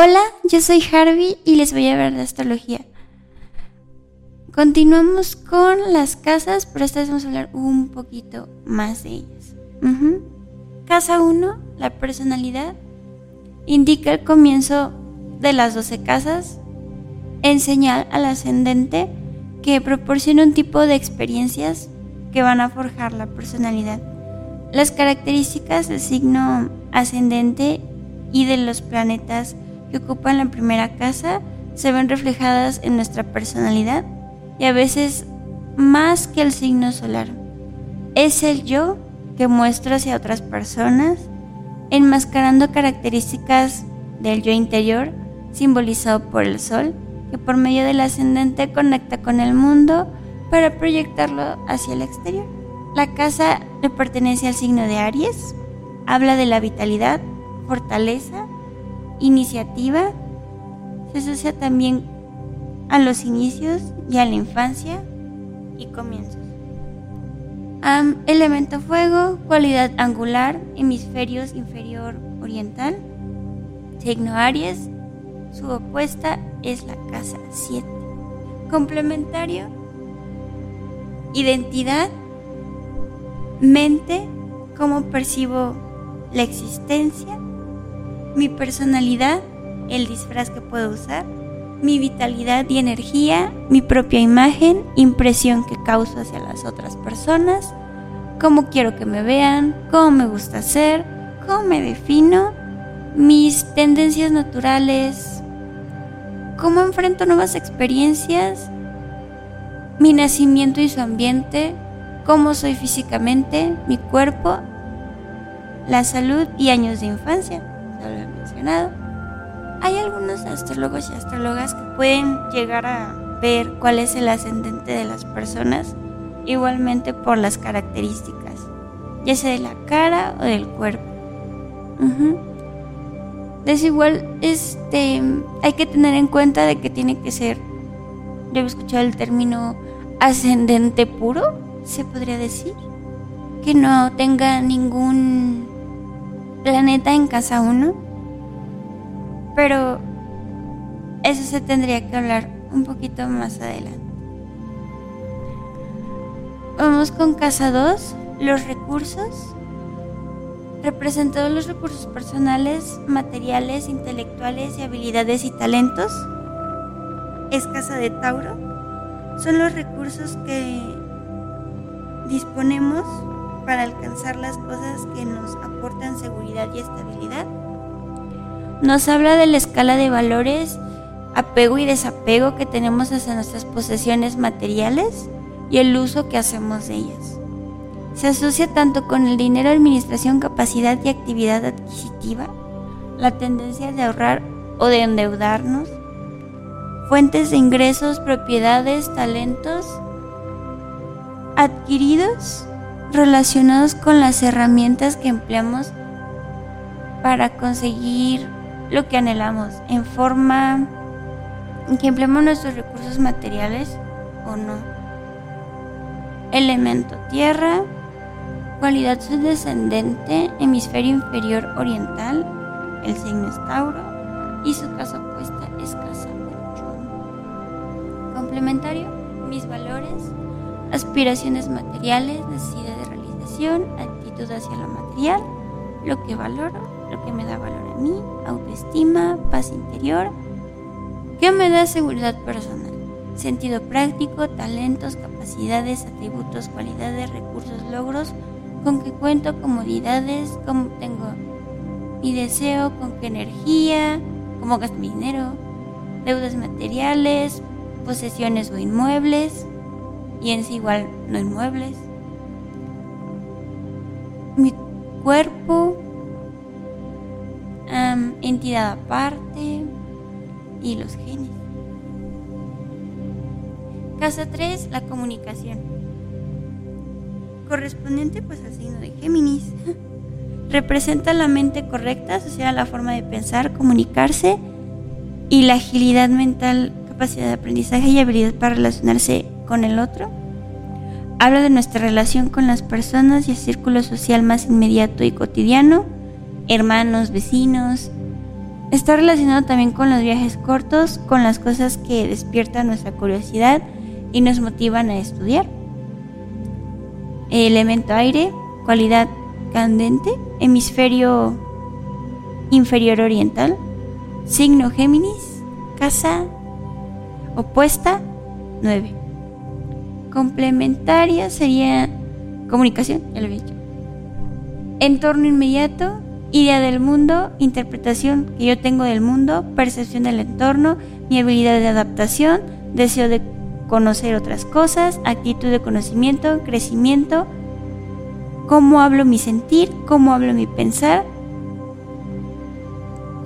Hola, yo soy Harvey y les voy a hablar de astrología. Continuamos con las casas, pero esta vez vamos a hablar un poquito más de ellas. Casa 1, la personalidad, indica el comienzo de las 12 casas en señal al ascendente que proporciona un tipo de experiencias que van a forjar la personalidad. Las características del signo ascendente y de los planetas que ocupan la primera casa se ven reflejadas en nuestra personalidad y a veces más que el signo solar. Es el yo que muestra hacia otras personas, enmascarando características del yo interior simbolizado por el sol, que por medio del ascendente conecta con el mundo para proyectarlo hacia el exterior. La casa le pertenece al signo de Aries, habla de la vitalidad, fortaleza, iniciativa, se asocia también a los inicios y a la infancia y comienzos. elemento fuego, cualidad angular, hemisferios inferior oriental, signo Aries, su opuesta es la casa 7. Complementario, identidad, mente, cómo percibo la existencia, mi personalidad, el disfraz que puedo usar, mi vitalidad y energía, mi propia imagen, impresión que causo hacia las otras personas, cómo quiero que me vean, cómo me gusta ser, cómo me defino, mis tendencias naturales, cómo enfrento nuevas experiencias, mi nacimiento y su ambiente, cómo soy físicamente, mi cuerpo, la salud y años de infancia, ya lo he mencionado. Hay algunos astrólogos y astrólogas que pueden llegar a ver cuál es el ascendente de las personas, igualmente por las características, ya sea de la cara o del cuerpo. Desigual, este, hay que tener en cuenta de que tiene que ser, yo he escuchado el término ascendente puro, se podría decir, que no tenga ningún planeta en casa uno, pero eso se tendría que hablar un poquito más adelante. Vamos con casa 2, los recursos representando los recursos personales, materiales, intelectuales y habilidades y talentos. Es casa de Tauro. Son los recursos que disponemos para alcanzar las cosas que nos aportan seguridad y estabilidad. Nos habla de la escala de valores, apego y desapego que tenemos hacia nuestras posesiones materiales y el uso que hacemos de ellas. Se asocia tanto con el dinero, administración, capacidad y actividad adquisitiva, la tendencia de ahorrar o de endeudarnos, fuentes de ingresos, propiedades, talentos adquiridos relacionados con las herramientas que empleamos para conseguir lo que anhelamos en forma que empleamos nuestros recursos materiales o no. Elemento tierra, Cualidad descendente, hemisferio inferior oriental, el signo es Tauro y su casa opuesta es casa 8. Complementario, mis valores, aspiraciones materiales, necesidad actitud hacia lo material, lo que valoro, lo que me da valor a mí, autoestima, paz interior, ¿qué me da seguridad personal? Sentido práctico, talentos, capacidades, atributos, cualidades, recursos, logros, con qué cuento, comodidades, cómo tengo mi deseo, con qué energía, cómo gasto mi dinero, deudas materiales, posesiones o inmuebles, y en sí igual no inmuebles. Mi cuerpo, entidad aparte y los genes. Casa 3, la comunicación correspondiente pues al signo de Géminis. Representa la mente correcta asociada a la forma de pensar, comunicarse y la agilidad mental, capacidad de aprendizaje y habilidad para relacionarse con el otro. Habla de nuestra relación con las personas y el círculo social más inmediato y cotidiano, hermanos, vecinos, Está relacionado también con los viajes cortos, con las cosas que despiertan nuestra curiosidad y nos motivan a estudiar. Elemento aire, cualidad candente, hemisferio inferior oriental, signo Géminis, casa opuesta 9. Complementaria sería comunicación, ya lo. Entorno inmediato, idea del mundo, interpretación que yo tengo del mundo, percepción del entorno, mi habilidad de adaptación, deseo de conocer otras cosas, actitud de conocimiento, crecimiento, cómo hablo mi sentir, cómo hablo mi pensar,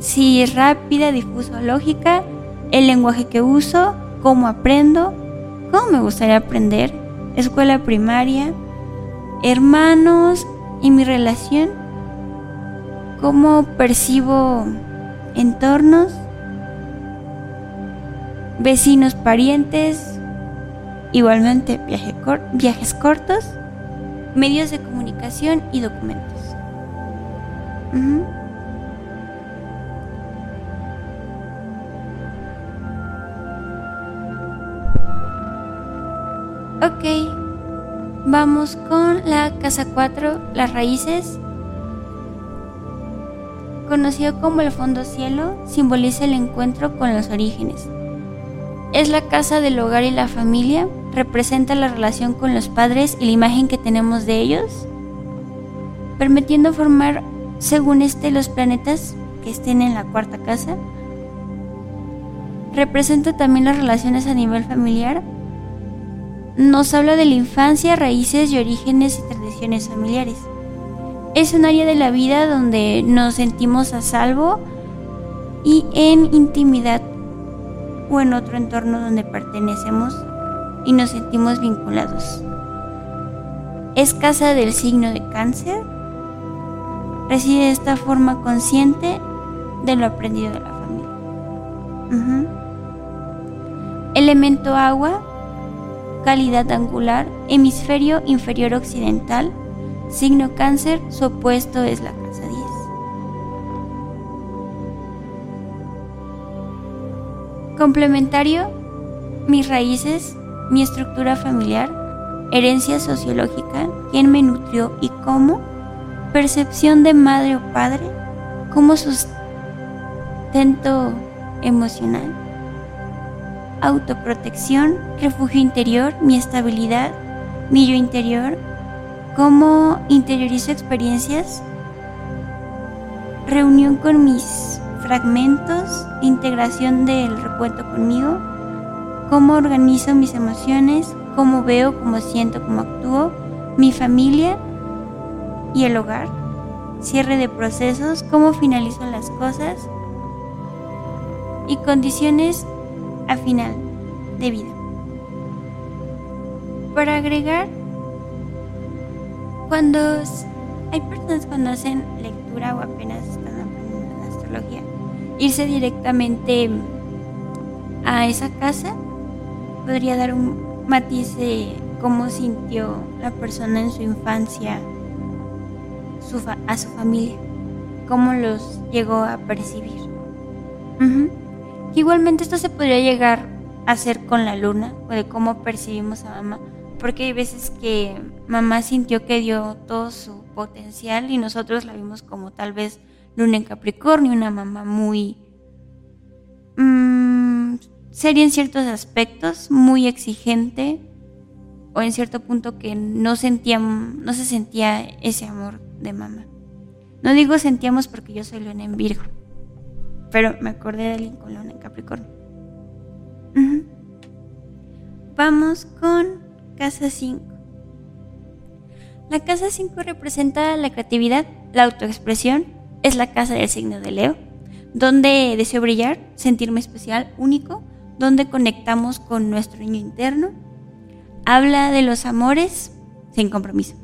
si es rápida, difusa o lógica, el lenguaje que uso, cómo aprendo, cómo me gustaría aprender, escuela primaria, hermanos y mi relación, cómo percibo entornos, vecinos, parientes, igualmente viajes cortos, medios de comunicación y documentos. Ok, vamos con la casa 4, las raíces. Conocido como el fondo cielo, simboliza el encuentro con los orígenes. Es la casa del hogar y la familia, representa la relación con los padres y la imagen que tenemos de ellos, permitiendo formar, según este, los planetas que estén en la cuarta casa. Representa también las relaciones a nivel familiar, nos habla de la infancia, raíces y orígenes y tradiciones familiares. Es un área de la vida donde nos sentimos a salvo y en intimidad o en otro entorno donde pertenecemos y nos sentimos vinculados. Es casa del signo de cáncer. Reside de esta forma consciente de lo aprendido de la familia. Elemento agua calidad angular, hemisferio inferior occidental, signo cáncer, su opuesto es la casa 10. Complementario, mis raíces, mi estructura familiar, herencia sociológica, quién me nutrió y cómo, percepción de madre o padre, cómo sustento emocional autoprotección, refugio interior, mi estabilidad, mi yo interior, cómo interiorizo experiencias, reunión con mis fragmentos, integración del recuento conmigo, cómo organizo mis emociones, cómo veo, cómo siento, cómo actúo, mi familia y el hogar, cierre de procesos, cómo finalizo las cosas y condiciones a final de vida. Para agregar, cuando hay personas cuando hacen lectura o apenas están aprendiendo la astrología, irse directamente a esa casa podría dar un matiz de cómo sintió la persona en su infancia a su familia, cómo los llegó a percibir. Igualmente esto se podría llegar a hacer con la luna o de cómo percibimos a mamá, porque hay veces que mamá sintió que dio todo su potencial y nosotros la vimos como tal vez luna en Capricornio, una mamá muy mmm, seria en ciertos aspectos, muy exigente o en cierto punto que no sentíamos, no se sentía ese amor de mamá. No digo sentíamos porque yo soy luna en Virgo pero me acordé de Lincoln en Capricornio. Vamos con casa 5. La casa 5 representa la creatividad, la autoexpresión, es la casa del signo de Leo, donde deseo brillar, sentirme especial, único, donde conectamos con nuestro niño interno. Habla de los amores sin compromiso,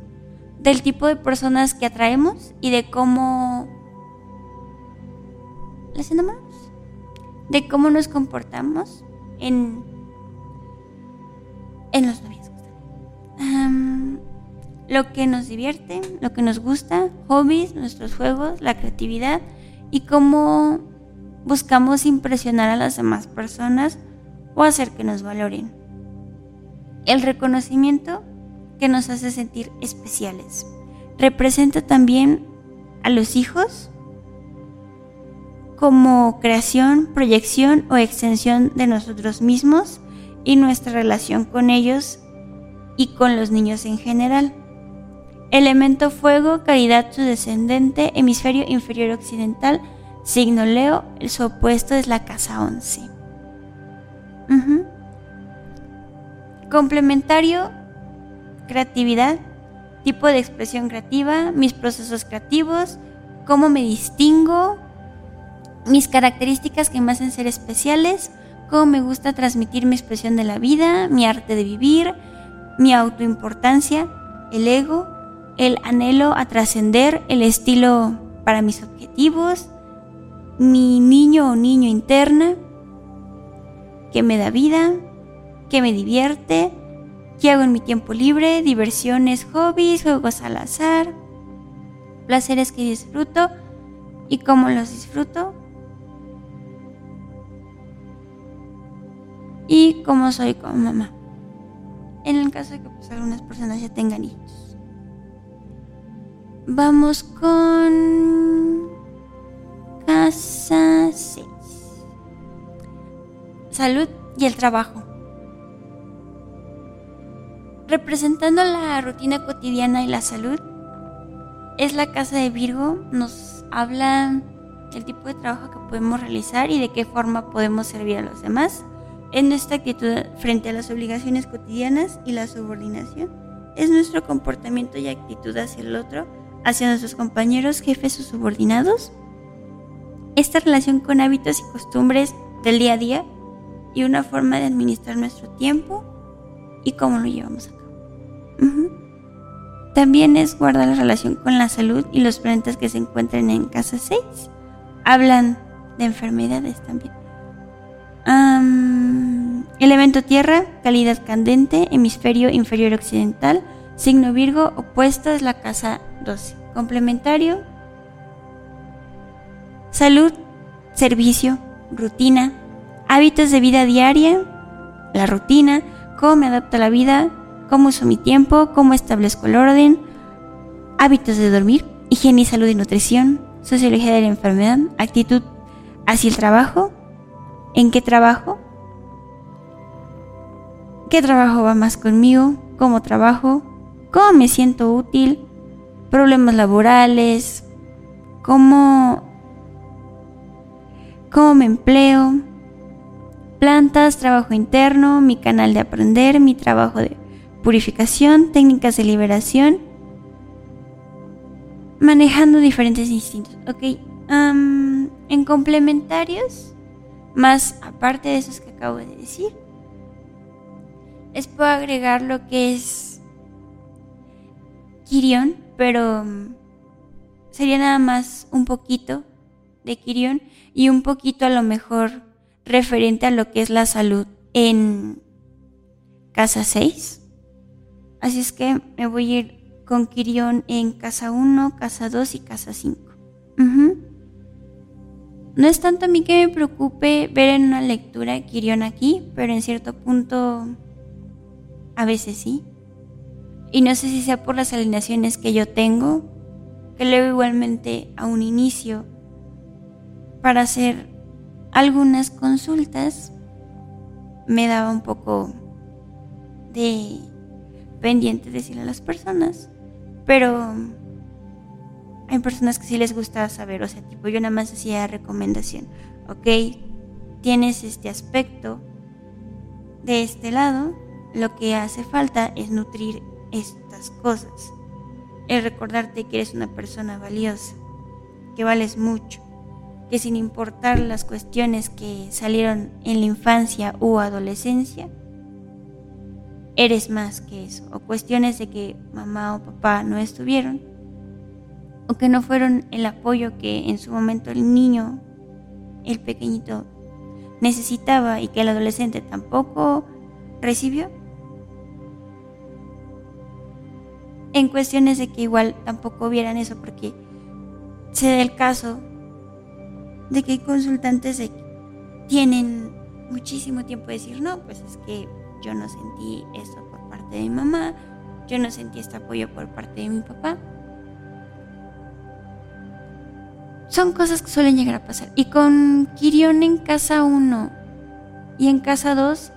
del tipo de personas que atraemos y de cómo las enamoramos. De cómo nos comportamos en, en los noviazgos. lo que nos divierte, lo que nos gusta, hobbies, nuestros juegos, la creatividad y cómo buscamos impresionar a las demás personas o hacer que nos valoren. El reconocimiento que nos hace sentir especiales. Representa también a los hijos como creación, proyección o extensión de nosotros mismos y nuestra relación con ellos y con los niños en general. Elemento fuego, calidad su descendente, hemisferio inferior occidental, signo Leo, su opuesto es la casa 11. Complementario, creatividad, tipo de expresión creativa, mis procesos creativos, cómo me distingo, mis características que me hacen ser especiales, cómo me gusta transmitir mi expresión de la vida, mi arte de vivir, mi autoimportancia, el ego, el anhelo a trascender, el estilo para mis objetivos, mi niño o niño interna, que me da vida, que me divierte, que hago en mi tiempo libre, diversiones, hobbies, juegos al azar, placeres que disfruto y cómo los disfruto, y cómo soy como mamá. En el caso de que pues, algunas personas ya tengan hijos. Vamos con casa 6. Salud y el trabajo. Representando la rutina cotidiana y la salud, es la casa de Virgo, nos habla del tipo de trabajo que podemos realizar y de qué forma podemos servir a los demás es nuestra actitud frente a las obligaciones cotidianas y la subordinación. Es nuestro comportamiento y actitud hacia el otro, hacia nuestros compañeros, jefes o subordinados. Esta relación con hábitos y costumbres del día a día y una forma de administrar nuestro tiempo y cómo lo llevamos a cabo. También es guardar la relación con la salud y los planetas que se encuentran en casa 6. Hablan de enfermedades también. Elemento tierra, calidad candente, hemisferio inferior occidental, signo Virgo, opuesto es la casa 12. Complementario, salud, servicio, rutina, hábitos de vida diaria, la rutina, cómo me adapto a la vida, cómo uso mi tiempo, cómo establezco el orden, hábitos de dormir, higiene salud y nutrición, sociología de la enfermedad, actitud hacia el trabajo, en qué trabajo, qué trabajo va más conmigo, cómo trabajo, cómo me siento útil, problemas laborales, cómo, cómo me empleo, plantas, trabajo interno, mi canal de aprender, mi trabajo de purificación, técnicas de liberación, manejando diferentes instintos. Ok, en complementarios, más aparte de esos que acabo de decir, les puedo agregar lo que es Kirion, pero mm, sería nada más un poquito de Kirion y un poquito a lo mejor referente a lo que es la salud en casa 6. Así es que me voy a ir con Kirion en casa 1, casa 2 y casa 5. No es tanto a mí que me preocupe ver en una lectura Kirion aquí, pero en cierto punto a veces sí. Y no sé si sea por las alineaciones que yo tengo, que leo igualmente a un inicio para hacer algunas consultas. Me daba un poco de pendiente decirle a las personas, pero hay personas que sí les gusta saber, o sea, tipo yo nada más hacía recomendación, ok, tienes este aspecto de este lado, lo que hace falta es nutrir estas cosas, es recordarte que eres una persona valiosa, que vales mucho, que sin importar las cuestiones que salieron en la infancia o adolescencia, eres más que eso, o cuestiones de que mamá o papá no estuvieron, o que no fueron el apoyo que en su momento el niño, el pequeñito, necesitaba y que el adolescente tampoco recibió. En cuestiones de que igual tampoco vieran eso, porque se da el caso de que hay consultantes de tienen muchísimo tiempo de decir, no, pues es que yo no sentí esto por parte de mi mamá, yo no sentí este apoyo por parte de mi papá. Son cosas que suelen llegar a pasar. Y con Kirion en casa 1 y en casa 2,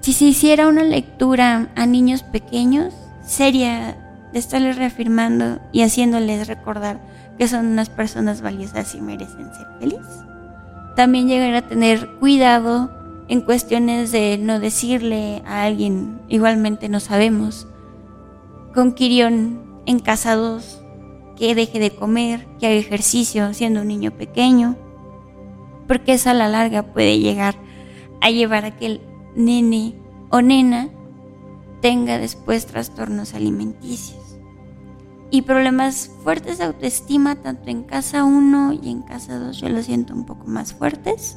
si se hiciera una lectura a niños pequeños, sería de estarles reafirmando y haciéndoles recordar que son unas personas valiosas y merecen ser felices. También llegar a tener cuidado en cuestiones de no decirle a alguien, igualmente no sabemos, con Kirion en casa 2, que deje de comer, que haga ejercicio siendo un niño pequeño, porque eso a la larga puede llegar a llevar a que el nene o nena tenga después trastornos alimenticios y problemas fuertes de autoestima tanto en casa 1 y en casa 2 yo lo siento un poco más fuertes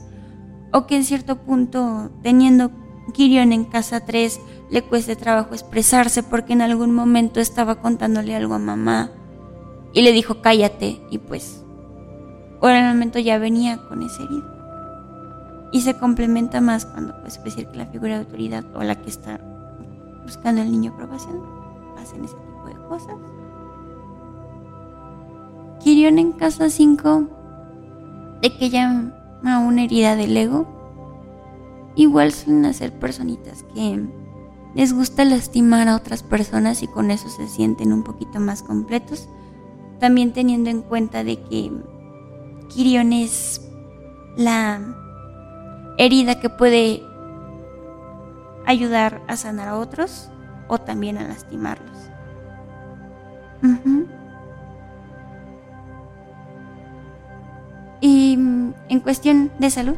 o que en cierto punto teniendo Kirion en casa 3 le cueste trabajo expresarse porque en algún momento estaba contándole algo a mamá y le dijo cállate y pues por el momento ya venía con ese herido. Y se complementa más cuando pues decir que la figura de autoridad o la que está buscando al niño aprobación hacen ese tipo de cosas. Kirion en casa 5 de que llama una herida del ego. Igual suelen ser personitas que les gusta lastimar a otras personas y con eso se sienten un poquito más completos. También teniendo en cuenta de que Kirion es la herida que puede ayudar a sanar a otros o también a lastimarlos. Y mm, en cuestión de salud,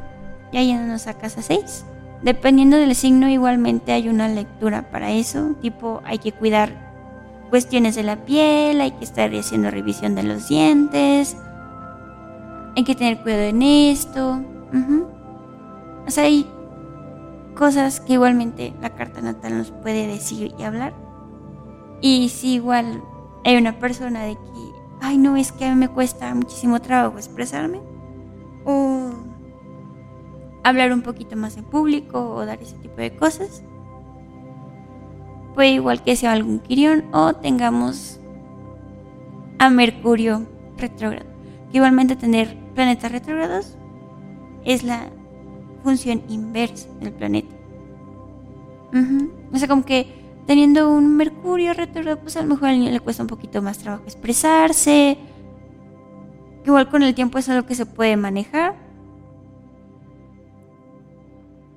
ya yéndonos a casa 6. Dependiendo del signo, igualmente hay una lectura para eso. Tipo, hay que cuidar cuestiones de la piel, hay que estar haciendo revisión de los dientes, hay que tener cuidado en esto. O sea, hay cosas que igualmente la carta natal nos puede decir y hablar. Y si igual hay una persona de que, ay no, es que a mí me cuesta muchísimo trabajo expresarme, o hablar un poquito más en público, o dar ese tipo de cosas, puede igual que sea algún Quirión o tengamos a Mercurio retrógrado. Igualmente tener planetas retrógrados es la función inversa del planeta. O sea, como que teniendo un Mercurio retrógrado, pues a lo mejor al niño le cuesta un poquito más trabajo expresarse. Igual con el tiempo es algo que se puede manejar.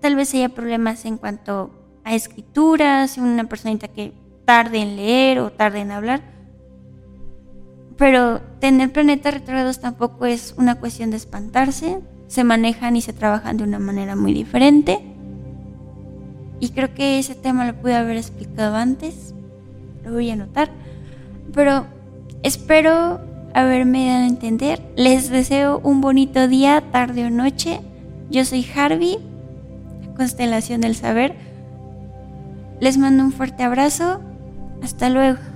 Tal vez haya problemas en cuanto a escrituras, una personita que tarde en leer o tarde en hablar. Pero tener planetas retrógrados tampoco es una cuestión de espantarse. Se manejan y se trabajan de una manera muy diferente. Y creo que ese tema lo pude haber explicado antes. Lo voy a anotar. Pero espero haberme dado a entender. Les deseo un bonito día, tarde o noche. Yo soy Harvey, constelación del saber. Les mando un fuerte abrazo. Hasta luego.